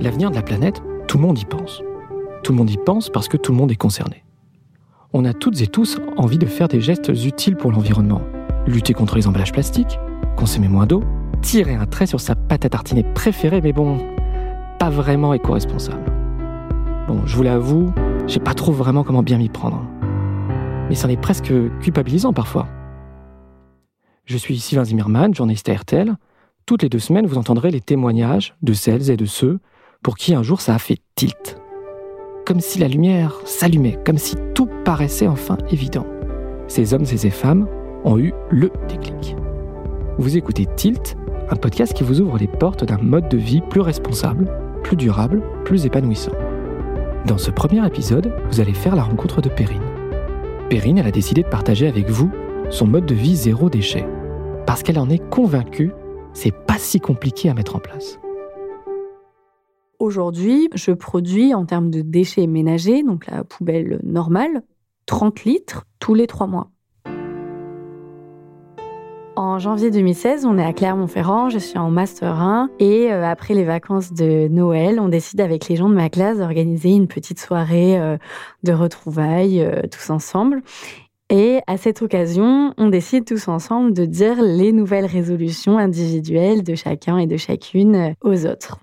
L'avenir de la planète, tout le monde y pense. Tout le monde y pense parce que tout le monde est concerné. On a toutes et tous envie de faire des gestes utiles pour l'environnement. Lutter contre les emballages plastiques, consommer moins d'eau, tirer un trait sur sa pâte à tartiner préférée, mais bon, pas vraiment éco-responsable. Bon, je vous l'avoue, je sais pas trop vraiment comment bien m'y prendre. Mais c'en est presque culpabilisant parfois. Je suis Sylvain Zimmermann, journaliste à RTL. Toutes les deux semaines, vous entendrez les témoignages de celles et de ceux pour qui un jour ça a fait tilt. Comme si la lumière s'allumait, comme si tout paraissait enfin évident. Ces hommes et ces femmes ont eu le déclic. Vous écoutez Tilt, un podcast qui vous ouvre les portes d'un mode de vie plus responsable, plus durable, plus épanouissant. Dans ce premier épisode, vous allez faire la rencontre de Perrine. Perrine, elle a décidé de partager avec vous son mode de vie zéro déchet. Parce qu'elle en est convaincue, c'est pas si compliqué à mettre en place. Aujourd'hui, je produis en termes de déchets ménagers, donc la poubelle normale, 30 litres tous les trois mois. En janvier 2016, on est à Clermont-Ferrand, je suis en Master 1 et euh, après les vacances de Noël, on décide avec les gens de ma classe d'organiser une petite soirée euh, de retrouvailles euh, tous ensemble. Et à cette occasion, on décide tous ensemble de dire les nouvelles résolutions individuelles de chacun et de chacune aux autres.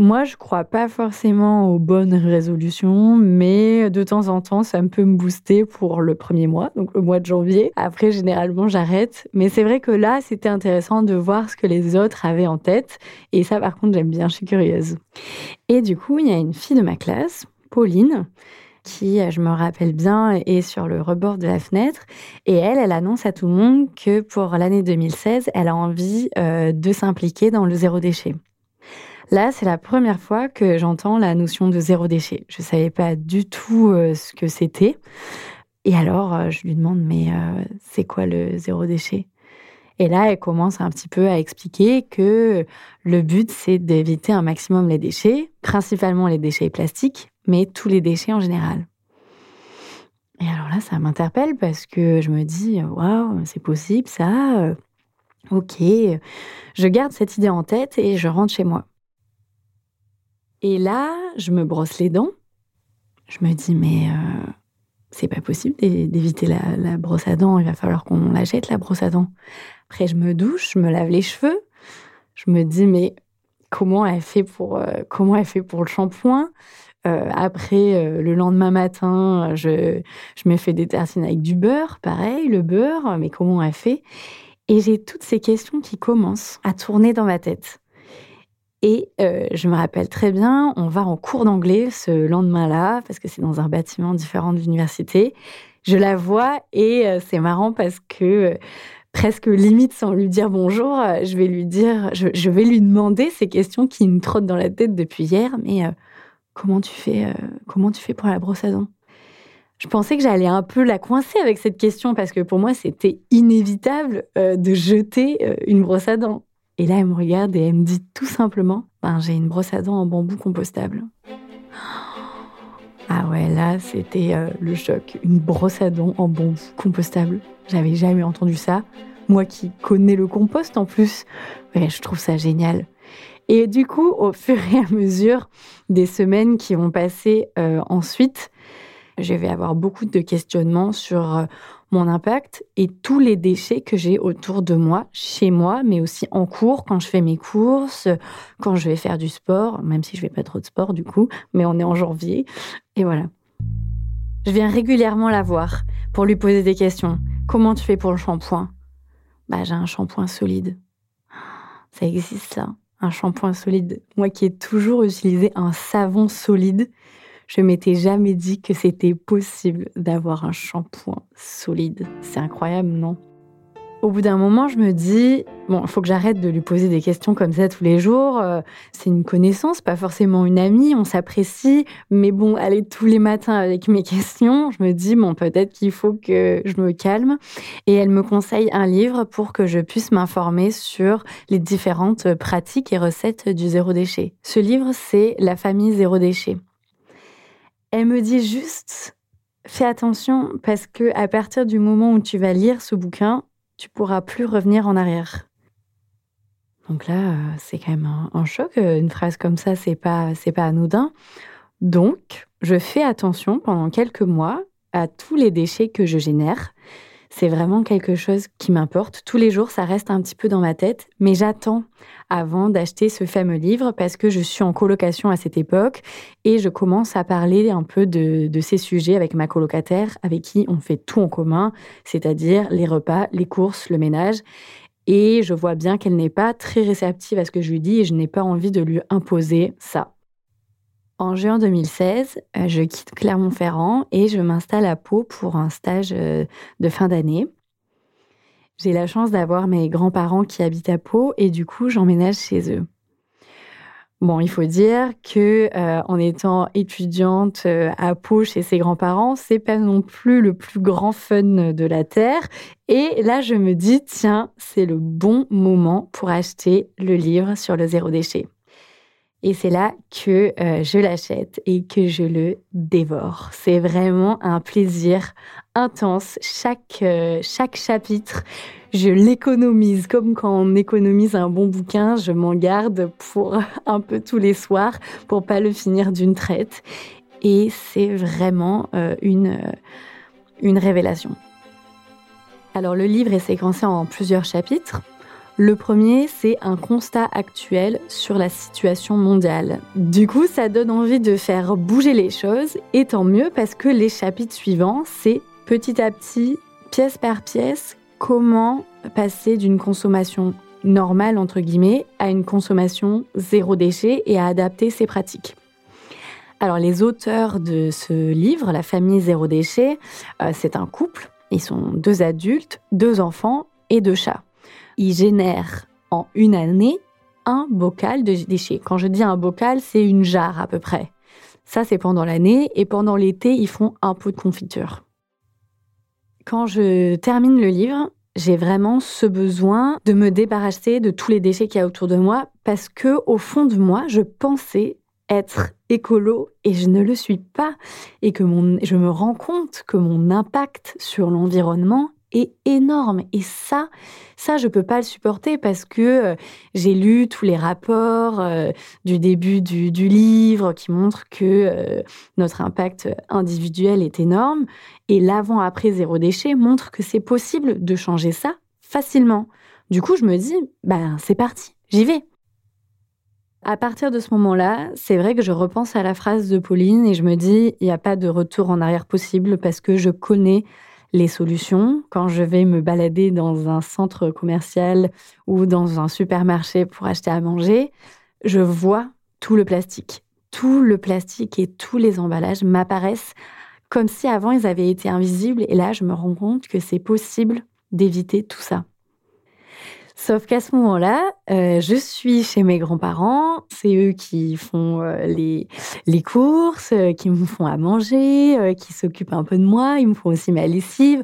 Moi, je crois pas forcément aux bonnes résolutions, mais de temps en temps, ça me peut me booster pour le premier mois, donc le mois de janvier. Après, généralement, j'arrête. Mais c'est vrai que là, c'était intéressant de voir ce que les autres avaient en tête. Et ça, par contre, j'aime bien, je suis curieuse. Et du coup, il y a une fille de ma classe, Pauline, qui, je me rappelle bien, est sur le rebord de la fenêtre. Et elle, elle annonce à tout le monde que pour l'année 2016, elle a envie euh, de s'impliquer dans le zéro déchet. Là, c'est la première fois que j'entends la notion de zéro déchet. Je ne savais pas du tout euh, ce que c'était. Et alors, euh, je lui demande, mais euh, c'est quoi le zéro déchet? Et là, elle commence un petit peu à expliquer que le but, c'est d'éviter un maximum les déchets, principalement les déchets plastiques, mais tous les déchets en général. Et alors là, ça m'interpelle parce que je me dis, waouh, c'est possible ça? Ok, je garde cette idée en tête et je rentre chez moi. Et là, je me brosse les dents. Je me dis, mais euh, c'est pas possible d'éviter la, brosse à dents. Il va falloir qu'on la jette, la brosse à dents. Après, je me douche, je me lave les cheveux. Je me dis, mais comment elle fait pour, euh, comment elle fait pour le shampoing? Euh, Après, le lendemain matin, je, me fais des tartines avec du beurre. Pareil, le beurre, mais comment elle fait? Et j'ai toutes ces questions qui commencent à tourner dans ma tête. Et euh, je me rappelle très bien, on va en cours d'anglais ce lendemain-là, parce que c'est dans un bâtiment différent de l'université. Je la vois et euh, c'est marrant parce que euh, presque limite sans lui dire bonjour, je vais lui dire, je, vais lui demander ces questions qui me trottent dans la tête depuis hier. Mais comment tu fais, comment tu fais pour la brosse à dents? Je pensais que j'allais un peu la coincer avec cette question parce que pour moi, c'était inévitable de jeter une brosse à dents. Et là, elle me regarde et elle me dit tout simplement ben, J'ai une brosse à dents en bambou compostable. Ah ouais, là, c'était euh, le choc. Une brosse à dents en bambou compostable. J'avais jamais entendu ça. Moi qui connais le compost en plus. Je trouve ça génial. Et du coup, au fur et à mesure des semaines qui vont passer euh, ensuite, je vais avoir beaucoup de questionnements sur euh, mon impact et tous les déchets que j'ai autour de moi, chez moi, mais aussi en cours, quand je fais mes courses, quand je vais faire du sport, même si je fais pas trop de sport du coup, mais on est en janvier. Et voilà. Je viens régulièrement la voir pour lui poser des questions. Comment tu fais pour le shampoing? Bah, j'ai un shampoing solide. Ça existe ça, un shampoing solide. Moi qui ai toujours utilisé un savon solide, je m'étais jamais dit que c'était possible d'avoir un shampoing solide. C'est incroyable, non? Au bout d'un moment, je me dis, bon, il faut que j'arrête de lui poser des questions comme ça tous les jours. Euh, c'est une connaissance, pas forcément une amie, on s'apprécie. Mais bon, aller tous les matins avec mes questions, je me dis, bon, peut-être qu'il faut que je me calme. Et elle me conseille un livre pour que je puisse m'informer sur les différentes pratiques et recettes du zéro déchet. Ce livre, c'est La famille zéro déchet. Elle me dit juste, fais attention parce que à partir du moment où tu vas lire ce bouquin, tu pourras plus revenir en arrière. Donc là, c'est quand même un, choc. Euh, une phrase comme ça, c'est pas, c'est pas anodin. Donc, je fais attention pendant quelques mois à tous les déchets que je génère. C'est vraiment quelque chose qui m'importe. Tous les jours, ça reste un petit peu dans ma tête, mais j'attends avant d'acheter ce fameux livre parce que je suis en colocation à cette époque et je commence à parler un peu de, ces sujets avec ma colocataire avec qui on fait tout en commun, c'est-à-dire les repas, les courses, le ménage. Et je vois bien qu'elle n'est pas très réceptive à ce que je lui dis et je n'ai pas envie de lui imposer ça. En juin 2016, euh, je quitte Clermont-Ferrand et je m'installe à Pau pour un stage euh, de fin d'année. J'ai la chance d'avoir mes grands-parents qui habitent à Pau et du coup, j'emménage chez eux. Bon, il faut dire que euh, en étant étudiante à Pau chez ses grands-parents, c'est pas non plus le plus grand fun de la terre. Et là, je me dis tiens, c'est le bon moment pour acheter le livre sur le zéro déchet. Et c'est là que euh, je l'achète et que je le dévore. C'est vraiment un plaisir intense. Chaque, euh, chaque chapitre, je l'économise comme quand on économise un bon bouquin. Je m'en garde pour un peu tous les soirs pour pas le finir d'une traite. Et c'est vraiment euh, une, une révélation. Alors le livre est séquencé en plusieurs chapitres. Le premier, c'est un constat actuel sur la situation mondiale. Du coup, ça donne envie de faire bouger les choses, et tant mieux parce que les chapitres suivants, c'est petit à petit, pièce par pièce, comment passer d'une consommation normale, entre guillemets, à une consommation zéro déchet et à adapter ses pratiques. Alors les auteurs de ce livre, La famille zéro déchet, euh, c'est un couple. Ils sont deux adultes, deux enfants et deux chats ils génèrent en une année un bocal de déchets. Quand je dis un bocal, c'est une jarre à peu près. Ça, c'est pendant l'année. Et pendant l'été, ils font un pot de confiture. Quand je termine le livre, j'ai vraiment ce besoin de me débarrasser de tous les déchets qu'il y a autour de moi parce que, au fond de moi, je pensais être écolo et je ne le suis pas et que je me rends compte que mon impact sur l'environnement est énorme. Et ça, ça, je peux pas le supporter parce que euh, j'ai lu tous les rapports euh, du début du, livre qui montrent que euh, notre impact individuel est énorme. Et l'avant-après zéro déchet montre que c'est possible de changer ça facilement. Du coup, je me dis, ben, c'est parti, j'y vais. À partir de ce moment-là, c'est vrai que je repense à la phrase de Pauline et je me dis, il n'y a pas de retour en arrière possible parce que je connais les solutions. Quand je vais me balader dans un centre commercial ou dans un supermarché pour acheter à manger, je vois tout le plastique. Tout le plastique et tous les emballages m'apparaissent comme si avant ils avaient été invisibles. Et là, je me rends compte que c'est possible d'éviter tout ça. Sauf qu'à ce moment-là, euh, je suis chez mes grands-parents, c'est eux qui font euh, les, les courses, euh, qui me font à manger, qui s'occupent un peu de moi, ils me font aussi ma lessive,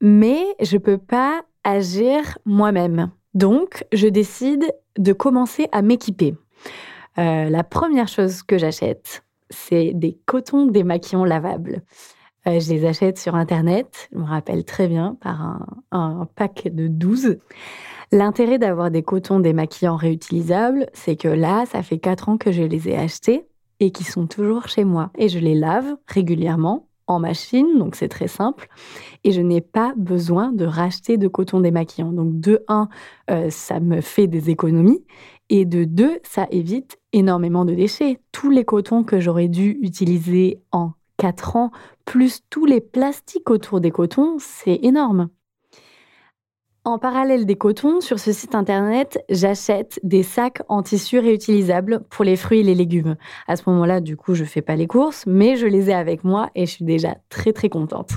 mais je peux pas agir moi-même. Donc, je décide de commencer à m'équiper. la première chose que j'achète, c'est des cotons démaquillants lavables. Je les achète sur Internet, je me rappelle très bien, par un, un pack de 12. L'intérêt d'avoir des cotons démaquillants réutilisables, c'est que là, ça fait 4 ans que je les ai achetés et qui sont toujours chez moi. Et je les lave régulièrement en machine, donc c'est très simple. Et je n'ai pas besoin de racheter de coton démaquillant. Donc de 1, euh, ça me fait des économies. Et de 2, ça évite énormément de déchets. Tous les cotons que j'aurais dû utiliser en 4 ans, plus tous les plastiques autour des cotons, c'est énorme. En parallèle des cotons, sur ce site internet, j'achète des sacs en tissu réutilisables pour les fruits et les légumes. À ce moment-là, du coup, je fais pas les courses, mais je les ai avec moi et je suis déjà très très contente.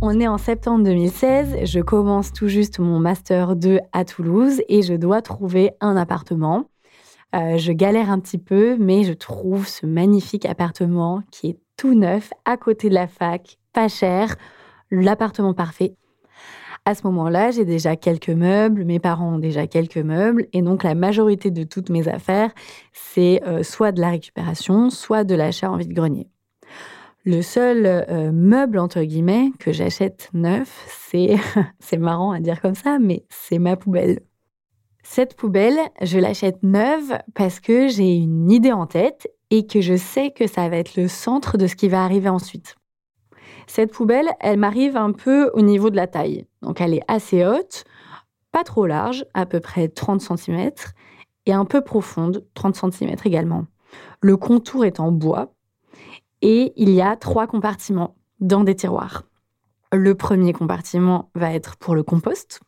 On est en septembre 2016, je commence tout juste mon master 2 à Toulouse et je dois trouver un appartement. Euh, je galère un petit peu, mais je trouve ce magnifique appartement qui est tout neuf, à côté de la fac, pas cher, l'appartement parfait. À ce moment-là, j'ai déjà quelques meubles, mes parents ont déjà quelques meubles, et donc la majorité de toutes mes affaires, c'est euh, soit de la récupération, soit de l'achat en vide-grenier. Le seul euh, meuble, entre guillemets, que j'achète neuf, c'est, c'est marrant à dire comme ça, mais c'est ma poubelle. Cette poubelle, je l'achète neuve parce que j'ai une idée en tête et que je sais que ça va être le centre de ce qui va arriver ensuite. Cette poubelle, elle m'arrive un peu au niveau de la taille. Donc elle est assez haute, pas trop large, à peu près 30 cm, et un peu profonde, 30 cm également. Le contour est en bois et il y a trois compartiments dans des tiroirs. Le premier compartiment va être pour le compost.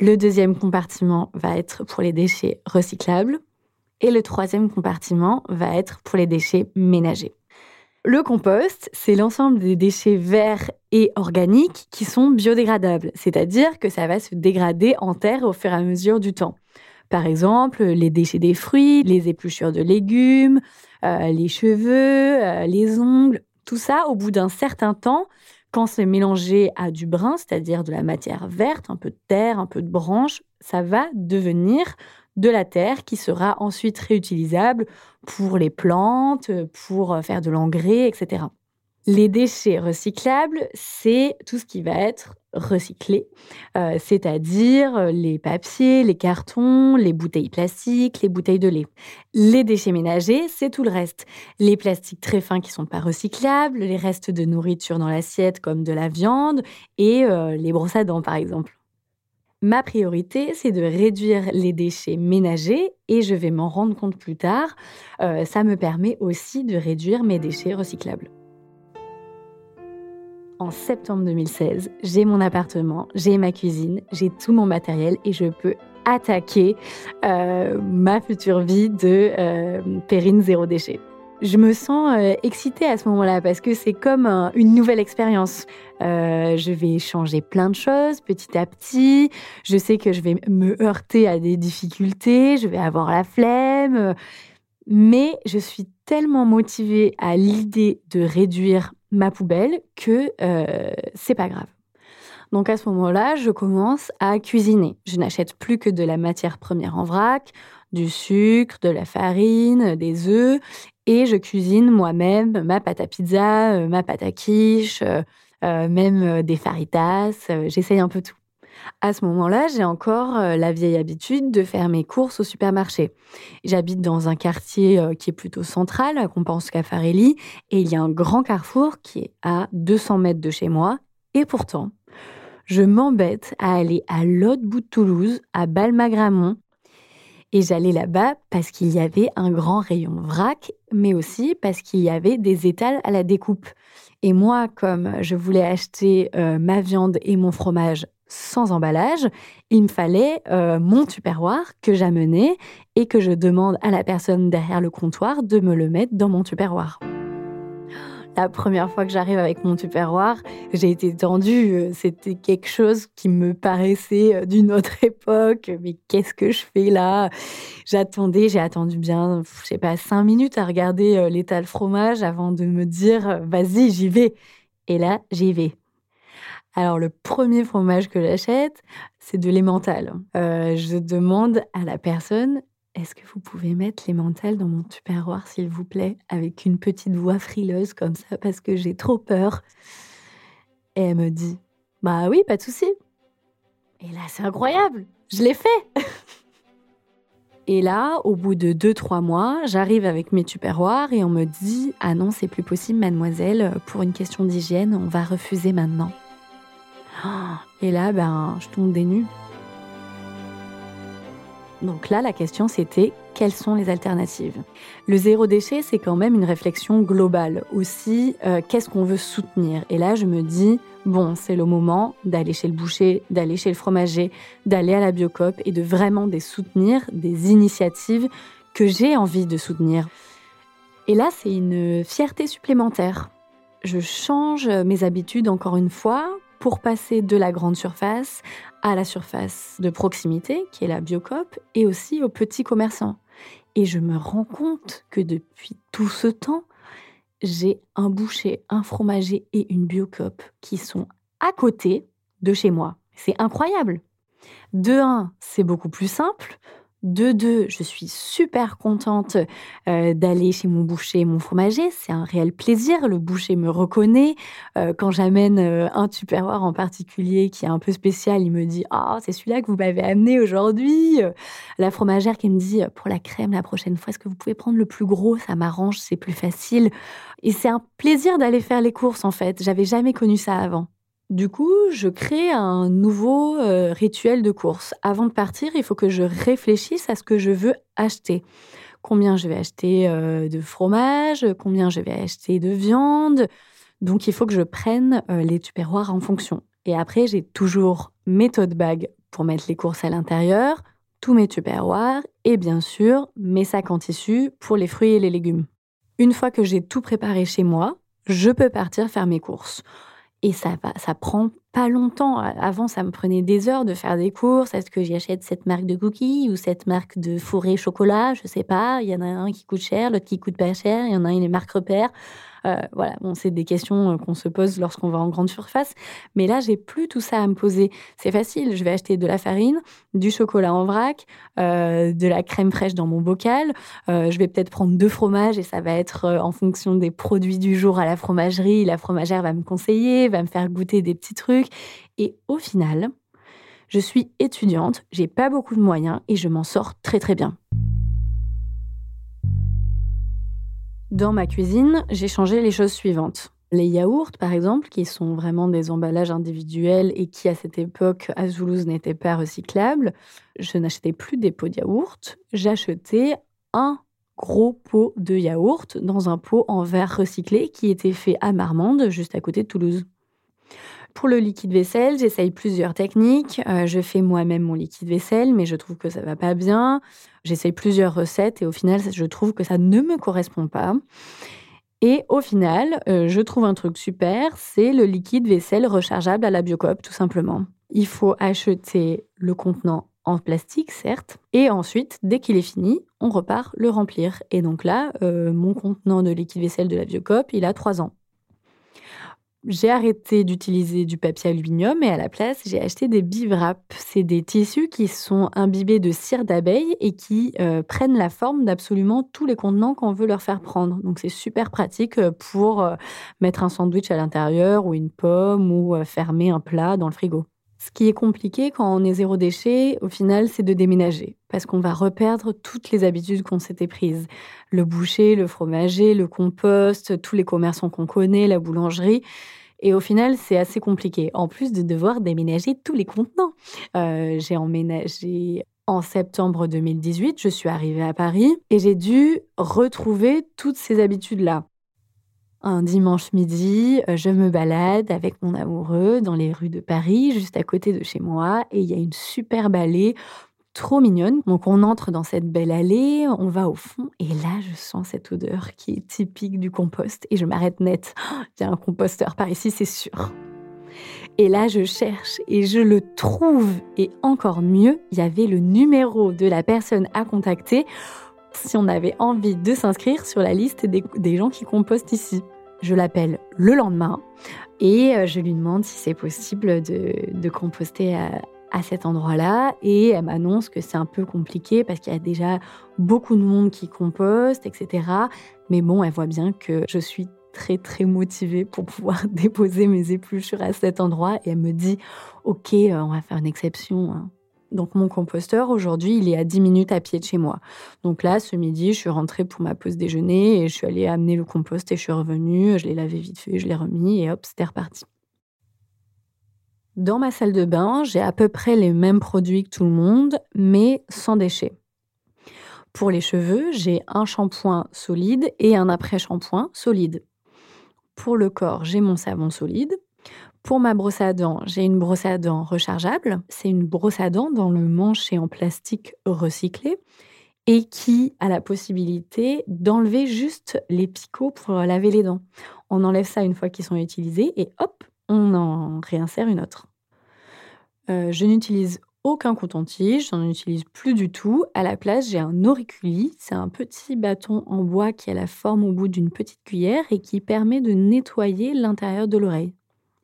Le deuxième compartiment va être pour les déchets recyclables. Et le troisième compartiment va être pour les déchets ménagers. Le compost, c'est l'ensemble des déchets verts et organiques qui sont biodégradables, c'est-à-dire que ça va se dégrader en terre au fur et à mesure du temps. Par exemple, les déchets des fruits, les épluchures de légumes, euh, les cheveux, euh, les ongles, tout ça, au bout d'un certain temps, quand c'est mélangé à du brun, c'est-à-dire de la matière verte, un peu de terre, un peu de branche, ça va devenir de la terre qui sera ensuite réutilisable pour les plantes, pour faire de l'engrais, etc. Les déchets recyclables, c'est tout ce qui va être recyclé, euh, c'est-à-dire les papiers, les cartons, les bouteilles plastiques, les bouteilles de lait. Les déchets ménagers, c'est tout le reste. Les plastiques très fins qui ne sont pas recyclables, les restes de nourriture dans l'assiette comme de la viande et euh, les brosses à dents par exemple. Ma priorité, c'est de réduire les déchets ménagers et je vais m'en rendre compte plus tard. Euh, ça me permet aussi de réduire mes déchets recyclables en septembre 2016. J'ai mon appartement, j'ai ma cuisine, j'ai tout mon matériel et je peux attaquer euh, ma future vie de euh, Périne zéro déchet. Je me sens euh, excitée à ce moment-là parce que c'est comme une nouvelle expérience. je vais changer plein de choses petit à petit. Je sais que je vais me heurter à des difficultés, je vais avoir la flemme, mais je suis tellement motivée à l'idée de réduire ma poubelle que euh, c'est pas grave. Donc à ce moment-là, je commence à cuisiner. Je n'achète plus que de la matière première en vrac, du sucre, de la farine, des œufs, et je cuisine moi-même ma pâte à pizza, euh, ma pâte à quiche, euh, même des faritas. J'essaye un peu tout. À ce moment-là, j'ai encore euh, la vieille habitude de faire mes courses au supermarché. J'habite dans un quartier euh, qui est plutôt central, à Compense Caffarelli, et il y a un grand carrefour qui est à 200 mètres de chez moi. Et pourtant, je m'embête à aller à l'autre bout de Toulouse, à Balmagramont, et j'allais là-bas parce qu'il y avait un grand rayon vrac, mais aussi parce qu'il y avait des étals à la découpe. Et moi, comme je voulais acheter euh, ma viande et mon fromage sans emballage, il me fallait euh, mon tupperware que j'amenais et que je demande à la personne derrière le comptoir de me le mettre dans mon tupperware. La première fois que j'arrive avec mon tupperware, j'ai été tendue. Euh, c'était quelque chose qui me paraissait euh, d'une autre époque. Mais qu'est-ce que je fais là? J'attendais, j'ai attendu bien, je sais pas, cinq minutes à regarder l'étal fromage avant de me dire, vas-y, j'y vais. Et là, j'y vais. Alors, le premier fromage que j'achète, c'est de l'emmental. Euh, je demande à la personne est-ce que vous pouvez mettre l'emmental dans mon tupperware, s'il vous plaît, avec une petite voix frileuse comme ça, parce que j'ai trop peur. Et elle me dit Bah oui, pas de souci. Et là, c'est incroyable, je l'ai fait. Et là, au bout de 2-3 mois, j'arrive avec mes tupperwares et on me dit Ah non, c'est plus possible, mademoiselle, pour une question d'hygiène, on va refuser maintenant. Et là, ben, je tombe des nues. Donc là, la question c'était quelles sont les alternatives? Le zéro déchet, c'est quand même une réflexion globale. Aussi, euh, qu'est-ce qu'on veut soutenir? Et là, je me dis, bon, c'est le moment d'aller chez le boucher, d'aller chez le fromager, d'aller à la Biocop et de vraiment des soutenir des initiatives que j'ai envie de soutenir. Et là, c'est une fierté supplémentaire je change mes habitudes encore une fois pour passer de la grande surface à la surface de proximité, qui est la Biocop, et aussi aux petits commerçants. Et je me rends compte que depuis tout ce temps, j'ai un boucher, un fromager et une Biocop qui sont à côté de chez moi. C'est incroyable. De un, c'est beaucoup plus simple. De deux, je suis super contente euh, d'aller chez mon boucher, mon fromager. C'est un réel plaisir. Le boucher me reconnaît. Euh, quand j'amène euh, un tupperware en particulier qui est un peu spécial, il me dit Ah, c'est celui-là que vous m'avez amené aujourd'hui. La fromagère qui me dit Pour la crème, la prochaine fois, est-ce que vous pouvez prendre le plus gros? Ça m'arrange, c'est plus facile. Et c'est un plaisir d'aller faire les courses, en fait. J'avais jamais connu ça avant. Du coup, je crée un nouveau euh, rituel de course. Avant de partir, il faut que je réfléchisse à ce que je veux acheter. Combien je vais acheter euh, de fromage, combien je vais acheter de viande. Donc, il faut que je prenne euh, les tupperwares en fonction. Et après, j'ai toujours mes tote bags pour mettre les courses à l'intérieur, tous mes tupperwares et bien sûr mes sacs en tissu pour les fruits et les légumes. Une fois que j'ai tout préparé chez moi, je peux partir faire mes courses. Et ça, ça prend pas longtemps. Avant, ça me prenait des heures de faire des courses. Est-ce que j'achète cette marque de cookies ou cette marque de fourré chocolat? Je sais pas. Il y en a un qui coûte cher, l'autre qui coûte pas cher. Il y en a un, il est marque repère. Euh, voilà, bon, c'est des questions euh, qu'on se pose lorsqu'on va en grande surface. Mais là, j'ai plus tout ça à me poser. C'est facile. Je vais acheter de la farine, du chocolat en vrac, euh, de la crème fraîche dans mon bocal. je vais peut-être prendre deux fromages et ça va être en fonction des produits du jour à la fromagerie. La fromagère va me conseiller, va me faire goûter des petits trucs. Et au final, je suis étudiante, j'ai pas beaucoup de moyens et je m'en sors très très bien. Dans ma cuisine, j'ai changé les choses suivantes. Les yaourts, par exemple, qui sont vraiment des emballages individuels et qui, à cette époque, à Toulouse, n'étaient pas recyclables, je n'achetais plus des pots de yaourt, j'achetais un gros pot de yaourt dans un pot en verre recyclé qui était fait à Marmande, juste à côté de Toulouse. Pour le liquide vaisselle, j'essaye plusieurs techniques. Euh, je fais moi-même mon liquide vaisselle, mais je trouve que ça va pas bien. J'essaye plusieurs recettes et au final, je trouve que ça ne me correspond pas. Et au final, euh, je trouve un truc super, c'est le liquide vaisselle rechargeable à la Biocop, tout simplement. Il faut acheter le contenant en plastique, certes, et ensuite, dès qu'il est fini, on repart le remplir. Et donc là, euh, mon contenant de liquide vaisselle de la Biocop, il a trois ans j'ai arrêté d'utiliser du papier aluminium et à la place, j'ai acheté des bivraps. C'est des tissus qui sont imbibés de cire d'abeille et qui euh, prennent la forme d'absolument tous les contenants qu'on veut leur faire prendre. Donc c'est super pratique euh, pour euh, mettre un sandwich à l'intérieur ou une pomme ou fermer un plat dans le frigo. Ce qui est compliqué quand on est zéro déchet, au final, c'est de déménager, parce qu'on va reperdre toutes les habitudes qu'on s'était prises. Le boucher, le fromager, le compost, tous les commerçants qu'on connaît, la boulangerie. Et au final, c'est assez compliqué, en plus de devoir déménager tous les contenants. Euh, j'ai emménagé en septembre 2018, je suis arrivée à Paris et j'ai dû retrouver toutes ces habitudes-là. Un dimanche midi, euh, je me balade avec mon amoureux dans les rues de Paris, juste à côté de chez moi, et il y a une superbe allée trop mignonne. Donc on entre dans cette belle allée, on va au fond, et là je sens cette odeur qui est typique du compost, et je m'arrête net. Il y a un composteur par ici, c'est sûr. Et là, je cherche et je le trouve. Et encore mieux, il y avait le numéro de la personne à contacter si on avait envie de s'inscrire sur la liste des, gens qui compostent ici. Je l'appelle le lendemain et euh, je lui demande si c'est possible de, composter à, à cet endroit-là et elle m'annonce que c'est un peu compliqué parce qu'il y a déjà beaucoup de monde qui composte, etc. Mais bon, elle voit bien que je suis très très motivée pour pouvoir déposer mes épluchures à cet endroit et elle me dit ok, euh, on va faire une exception. Donc mon composteur, aujourd'hui, il est à 10 minutes à pied de chez moi. Donc là, ce midi, je suis rentrée pour ma pause déjeuner et je suis allée amener le compost et je suis revenue, je l'ai lavé vite fait, je l'ai remis et hop, c'était reparti. Dans ma salle de bain, j'ai à peu près les mêmes produits que tout le monde, mais sans déchets. Pour les cheveux, j'ai un shampoing solide et un après-shampoing solide. Pour le corps, j'ai mon savon solide. Pour ma brosse à dents, j'ai une brosse à dents rechargeable. C'est une brosse à dents dont le manche est en plastique recyclé. et qui a la possibilité d'enlever juste les picots pour laver les dents. On enlève ça une fois qu'ils sont utilisés et hop, on en réinsère une autre. Euh, je n'utilise aucun coton-tige, j'en utilise plus du tout. À la place, j'ai un auriculi, c'est un petit bâton en bois qui a la forme au bout d'une petite cuillère et qui permet de nettoyer l'intérieur de l'oreille.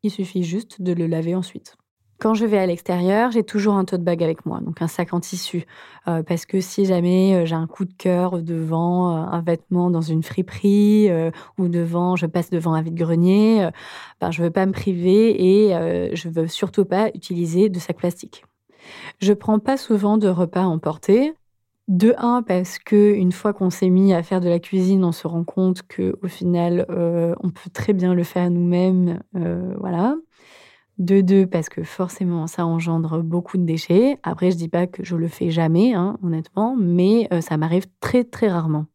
Il suffit juste de le laver ensuite. Quand je vais à l'extérieur, j'ai toujours un tote bag avec moi, donc un sac en tissu, euh, parce que si jamais euh, j'ai un coup de cœur devant euh, un vêtement dans une friperie ou devant, je passe devant un vide-grenier, ben, je veux pas me priver et je veux surtout pas utiliser de sac plastique. Je prends pas souvent de repas à emporter. De un, parce que une fois qu'on s'est mis à faire de la cuisine, on se rend compte que au final, on peut très bien le faire nous-mêmes, voilà. De deux, parce que forcément, ça engendre beaucoup de déchets. Après, je dis pas que je le fais jamais, hein, honnêtement, mais euh, ça m'arrive très, très rarement.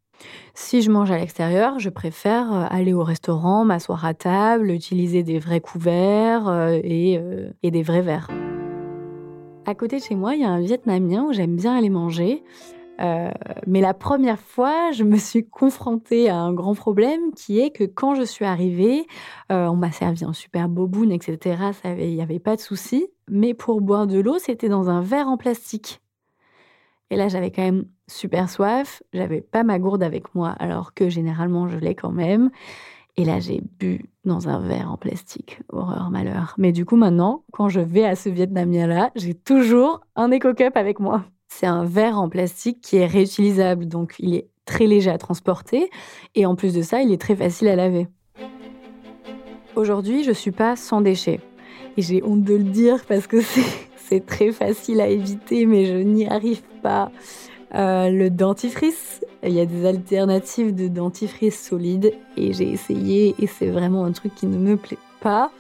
Si je mange à l'extérieur, je préfère euh, aller au restaurant, m'asseoir à table, utiliser des vrais couverts euh, et, et des vrais verres. À côté de chez moi, il y a un Vietnamien où j'aime bien aller manger. Euh, mais la première fois, je me suis confrontée à un grand problème qui est que quand je suis arrivée, euh, on m'a servi un super boboon, etc. Il n'y avait pas de souci. Mais pour boire de l'eau, c'était dans un verre en plastique. Et là, j'avais quand même super soif. J'avais pas ma gourde avec moi, alors que généralement, je l'ai quand même. Et là, j'ai bu dans un verre en plastique. Horreur, malheur. Mais du coup, maintenant, quand je vais à ce Vietnamien-là, j'ai toujours un éco-cup avec moi. C'est un verre en plastique qui est réutilisable, donc il est très léger à transporter et en plus de ça, il est très facile à laver. Aujourd'hui, je suis pas sans déchets et j'ai honte de le dire parce que c'est très facile à éviter, mais je n'y arrive pas. Euh, le dentifrice, il y a des alternatives de dentifrice solide et j'ai essayé et c'est vraiment un truc qui ne me plaît pas.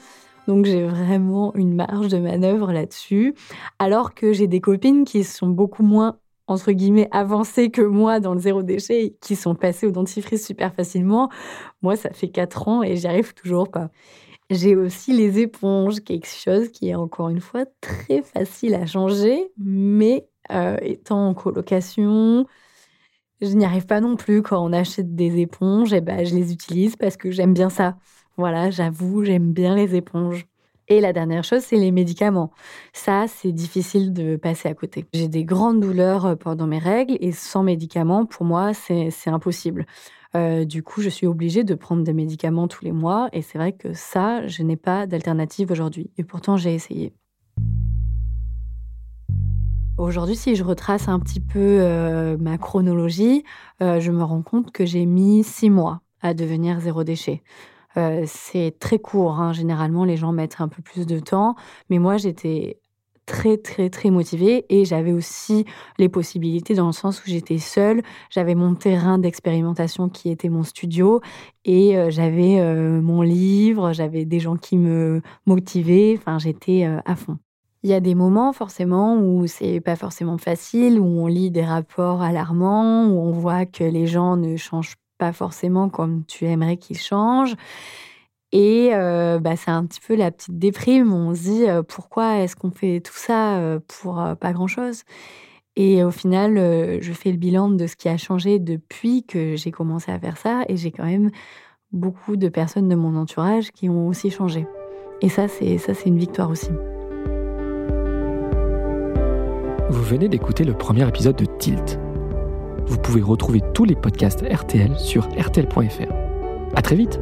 Donc j'ai vraiment une marge de manœuvre là-dessus. Alors que j'ai des copines qui sont beaucoup moins entre guillemets avancées que moi dans le zéro déchet qui sont passées au dentifrice super facilement. Moi, ça fait 4 ans et j'y arrive toujours pas. J'ai aussi les éponges, quelque chose qui est encore une fois très facile à changer, mais euh, étant en colocation, je n'y arrive pas non plus quand on achète des éponges, et ben je les utilise parce que j'aime bien ça. Voilà, j'avoue, j'aime bien les éponges. Et la dernière chose, c'est les médicaments. Ça, c'est difficile de passer à côté. J'ai des grandes douleurs euh, pendant mes règles et sans médicaments, pour moi, c'est impossible. Euh, du coup, je suis obligée de prendre des médicaments tous les mois et c'est vrai que ça, je n'ai pas d'alternative aujourd'hui. Et pourtant, j'ai essayé. Aujourd'hui, si je retrace un petit peu euh, ma chronologie, je me rends compte que j'ai mis six mois à devenir zéro déchet. Euh, c'est très court. Hein. Généralement, les gens mettent un peu plus de temps. Mais moi, j'étais très, très, très motivée et j'avais aussi les possibilités dans le sens où j'étais seule. J'avais mon terrain d'expérimentation qui était mon studio et euh, j'avais euh, mon livre, j'avais des gens qui me motivaient. Enfin, j'étais à fond. Il y a des moments forcément où c'est pas forcément facile, où on lit des rapports alarmants, où on voit que les gens ne changent pas forcément comme tu aimerais qu'il change. Et euh, bah, c'est un petit peu la petite déprime. On se dit euh, pourquoi est-ce qu'on fait tout ça euh, pour pas grand-chose? Et au final, je fais le bilan de ce qui a changé depuis que j'ai commencé à faire ça. Et j'ai quand même beaucoup de personnes de mon entourage qui ont aussi changé. Et ça, c'est ça, c'est une victoire aussi. Vous venez d'écouter le premier épisode de Tilt vous pouvez retrouver tous les podcasts RTL sur rtl.fr. À très vite!